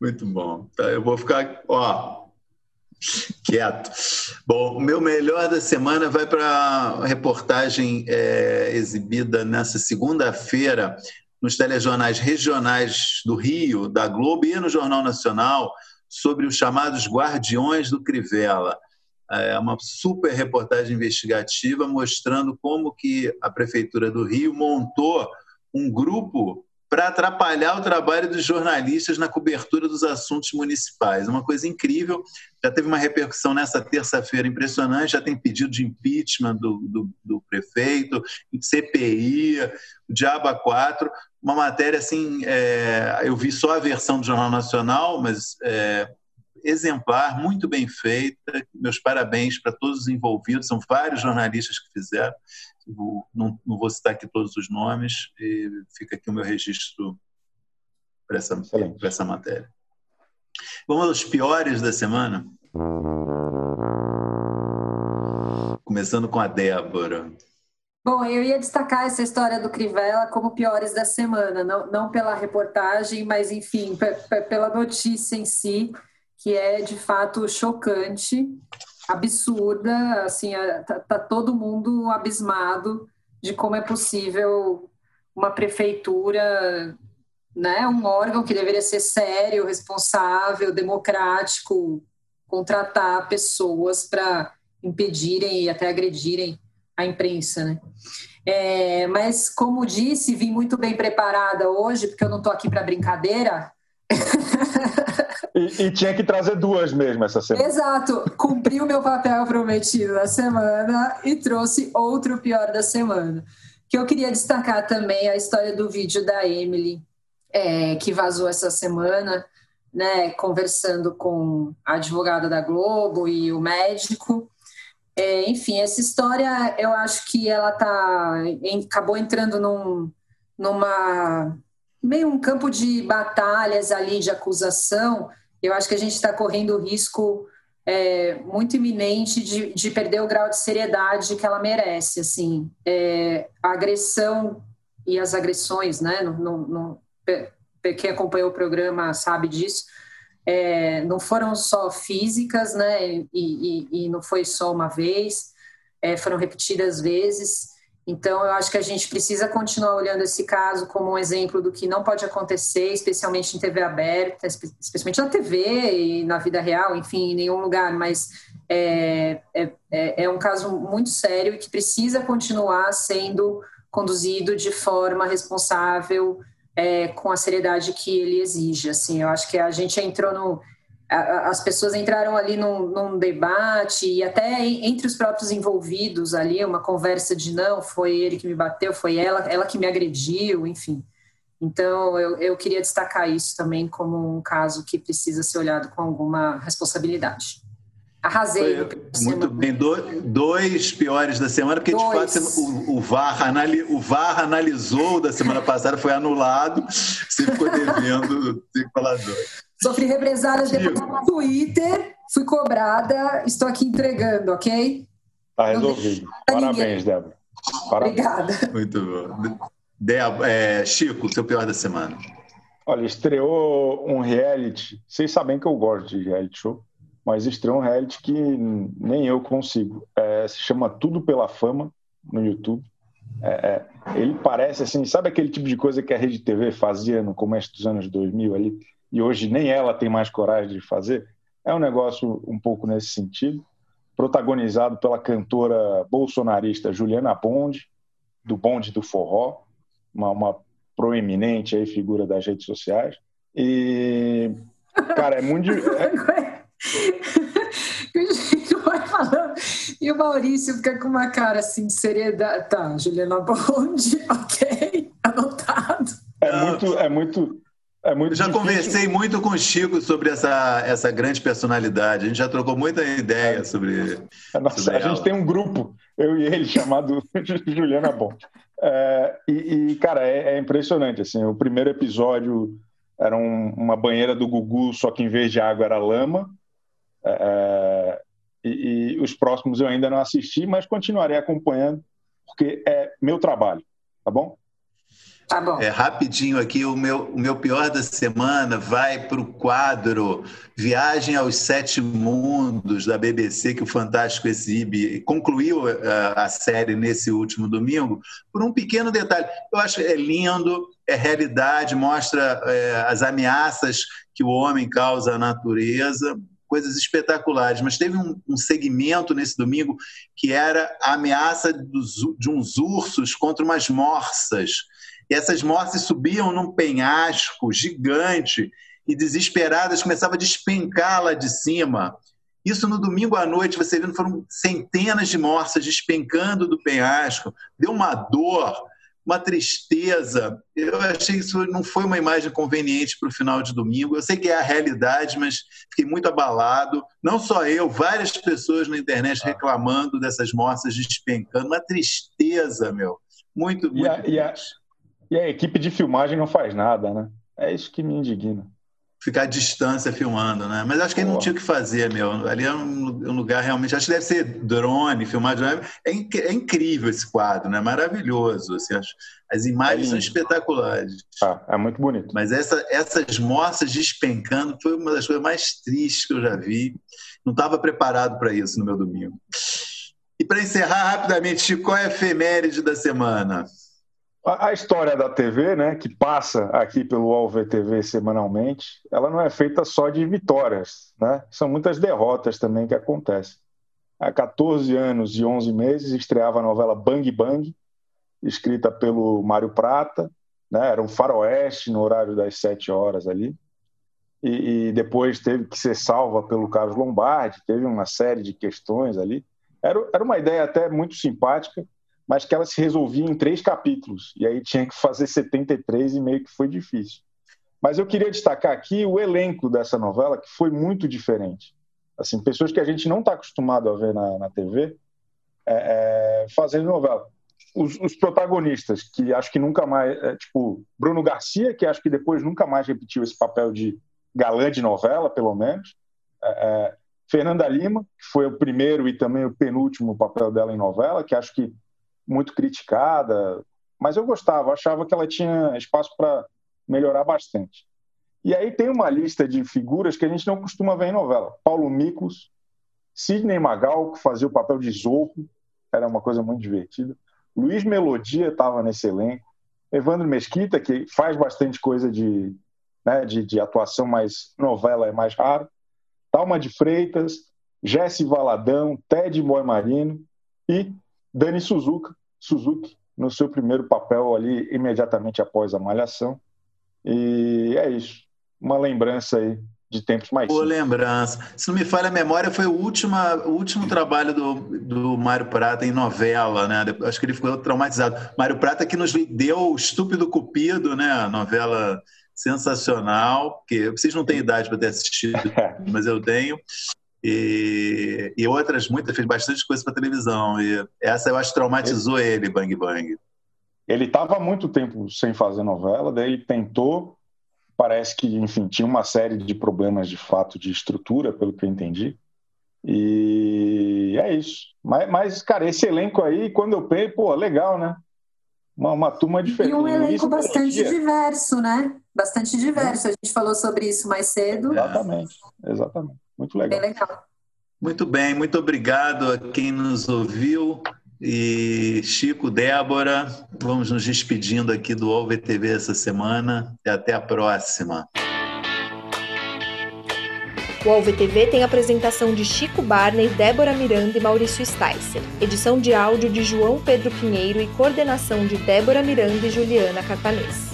Muito bom. Tá, eu vou ficar, ó, quieto. Bom, o meu melhor da semana vai para a reportagem é, exibida nessa segunda-feira nos telejornais regionais do Rio, da Globo e no Jornal Nacional, sobre os chamados Guardiões do Crivella. É uma super reportagem investigativa mostrando como que a Prefeitura do Rio montou um grupo para atrapalhar o trabalho dos jornalistas na cobertura dos assuntos municipais. Uma coisa incrível. Já teve uma repercussão nessa terça-feira impressionante, já tem pedido de impeachment do, do, do prefeito, CPI, Diaba 4. Uma matéria assim, é, eu vi só a versão do Jornal Nacional, mas é, exemplar, muito bem feita. Meus parabéns para todos os envolvidos, são vários jornalistas que fizeram não, não, vou citar aqui todos os nomes, e fica aqui o meu registro para essa, essa matéria. Vamos aos piores da semana? Começando com a Débora. Bom, eu ia destacar essa história do Crivella como piores da semana, não, não pela reportagem, mas, enfim, pela notícia em si, que é de fato chocante absurda, assim, é, tá, tá, todo mundo abismado de como é possível uma prefeitura, né, um órgão que deveria ser sério, responsável, democrático, contratar pessoas para impedirem e até agredirem a imprensa, né? É, mas, como disse, vim muito bem preparada hoje, porque eu não estou aqui para brincadeira. E, e, tinha que trazer duas mesmo essa semana. Exato. Cumpri o meu papel prometido na semana e trouxe outro pior da semana. Que eu queria destacar também a história do vídeo da Emily, é, que vazou essa semana, né, conversando com a advogada da Globo e o médico. É, enfim, essa história eu acho que ela tá, em, acabou entrando num, numa meio um campo de batalhas ali de acusação eu acho que a gente está correndo o risco é, muito iminente de, de, perder o grau de seriedade que ela merece. Assim, é, a agressão e as agressões, né? No, no, no, quem acompanhou o programa sabe disso. É, não foram só físicas, né? E, e, e não foi só uma vez, é, foram repetidas vezes. Então, eu acho que a gente precisa continuar olhando esse caso como um exemplo do que não pode acontecer, especialmente em TV aberta, especialmente na TV e na vida real, enfim, em nenhum lugar, mas é, é, é, é um caso muito sério e que precisa continuar sendo conduzido de forma responsável, é, com a seriedade que ele exige. Assim, eu acho que a gente entrou no as pessoas entraram ali num, num, debate e até entre os próprios envolvidos ali, uma conversa de não, foi ele que me bateu, foi ela, ela que me agrediu, enfim. Então, eu, eu queria destacar isso também como um caso que precisa ser olhado com alguma responsabilidade. Arrasei. Muito bem. Do, dois piores da semana, porque dois. de fato o, o, VAR anali, o VAR analisou da semana passada, foi anulado. Você ficou devendo, tem que falar dois. Sofri represálias depois no Twitter, fui cobrada, estou aqui entregando, ok? Tá resolvido. Parabéns, Débora. Parabéns. Obrigada. Muito bom. Débora, é, Chico, seu pior da semana. Olha, estreou um reality. Vocês sabem que eu gosto de reality show, mas estreou um reality que nem eu consigo. É, se chama Tudo pela Fama no YouTube. É, é, ele parece assim, sabe aquele tipo de coisa que a Rede TV fazia no começo dos anos 2000 ali? E hoje nem ela tem mais coragem de fazer, é um negócio um pouco nesse sentido, protagonizado pela cantora bolsonarista Juliana Bond, do Bonde do Forró, uma, uma proeminente aí figura das redes sociais. E, cara, é muito. É... E o Maurício fica com uma cara assim de seriedade. Tá, Juliana Bond, ok, anotado. É muito, é muito, é muito eu já difícil. conversei muito com o Chico sobre essa, essa grande personalidade. A gente já trocou muita ideia sobre. Nossa, sobre a gente tem um grupo, eu e ele, chamado Juliana Bom. É, e, e, cara, é, é, impressionante. Assim, o primeiro episódio era um, uma banheira do Gugu, só que em vez de água era lama. É, é e, e os próximos eu ainda não assisti, mas continuarei acompanhando, porque é meu trabalho, tá bom? Tá bom. É, rapidinho aqui, o meu, o meu pior da semana vai para o quadro Viagem aos Sete Mundos da BBC, que o Fantástico exibe, concluiu a, eh, a série nesse último domingo, por um pequeno detalhe. Eu acho que é lindo, é realidade, mostra é, as ameaças que o homem causa à natureza, coisas espetaculares. Mas teve um, um segmento nesse domingo que era a ameaça dos, de uns ursos contra umas morsas. E essas morsas subiam num penhasco gigante e desesperadas começavam a despencar lá de cima. Isso no domingo à noite, você vendo, foram centenas de morsas despencando do penhasco. Deu uma dor, uma tristeza. Eu achei que isso não foi uma imagem conveniente para o final de domingo. Eu sei que é a realidade, mas fiquei muito abalado. Não só eu, várias pessoas na internet reclamando dessas morsas despencando. Uma tristeza, meu. Muito, muito. E a, e a, e a equipe de filmagem não faz nada, né? É isso que me indigna ficar à distância filmando, né? Mas acho que ele não tinha o que fazer, meu. Ali é um, um, lugar realmente. Acho que deve ser drone, filmar drone. É, inc é incrível esse quadro, né? Maravilhoso. Assim, as, as imagens é são espetaculares. Ah, é muito bonito. Mas essa, essas moças despencando foi uma das coisas mais tristes que eu já vi. Não estava preparado para isso no meu domingo. E para encerrar rapidamente, qual é a efeméride da semana? A, história da TV, né, que passa aqui pelo UOL VTV semanalmente, ela não é feita só de vitórias, né? São muitas derrotas também que acontecem. Há 14 anos e 11 meses estreava a novela Bang Bang, escrita pelo Mário Prata, né? Era um faroeste no horário das 7 horas ali. E, e, depois teve que ser salva pelo Carlos Lombardi, teve uma série de questões ali. Era, era uma ideia até muito simpática, mas que ela se resolvia em três capítulos. E aí tinha que fazer 73 e meio que foi difícil. Mas eu queria destacar aqui o elenco dessa novela, que foi muito diferente. Assim, pessoas que a gente não está acostumado a ver na, na TV é, é, fazendo novela. Os, os, protagonistas, que acho que nunca mais. É, tipo, Bruno Garcia, que acho que depois nunca mais repetiu esse papel de galã de novela, pelo menos. É, é, Fernanda Lima, que foi o primeiro e também o penúltimo papel dela em novela, que acho que muito criticada, mas eu gostava, achava que ela tinha espaço para melhorar bastante. E aí tem uma lista de figuras que a gente não costuma ver em novela. Paulo Miklos, Sidney Magal, que fazia o papel de Zorro, era uma coisa muito divertida. Luiz Melodia estava nesse elenco. Evandro Mesquita, que faz bastante coisa de, né, de, de, atuação, mas novela é mais raro. Talma de Freitas, Jesse Valadão, Ted Boy Marino e Dani Suzuka, Suzuki no seu primeiro papel ali imediatamente após a Malhação. E é isso. Uma lembrança aí de tempos mais Boa lembrança. Se não me falha a memória, foi o último, o último trabalho do, do Mário Prata em novela, né? Acho que ele ficou traumatizado. Mário Prata que nos deu o Estúpido Cupido, né? Novela sensacional, que vocês não têm idade para ter assistido, mas eu tenho e, e outras muitas, fez bastante coisa para televisão. E essa eu acho traumatizou ele, ele Bang Bang. Ele estava há muito tempo sem fazer novela, daí ele tentou, parece que, enfim, tinha uma série de problemas de fato de estrutura, pelo que eu entendi. E é isso. Mas, mas cara, esse elenco aí, quando eu penso, pô, legal, né? Uma, uma turma diferente. E um elenco bastante diverso, né? Bastante diverso. A gente falou sobre isso mais cedo. Exatamente, exatamente. Muito legal. Bem legal. Muito bem, muito obrigado a quem nos ouviu. E Chico, Débora, vamos nos despedindo aqui do OVTV essa semana e até a próxima. O OVTV tem apresentação de Chico Barney, Débora Miranda e Maurício Sticer. Edição de áudio de João Pedro Pinheiro e coordenação de Débora Miranda e Juliana Catanês.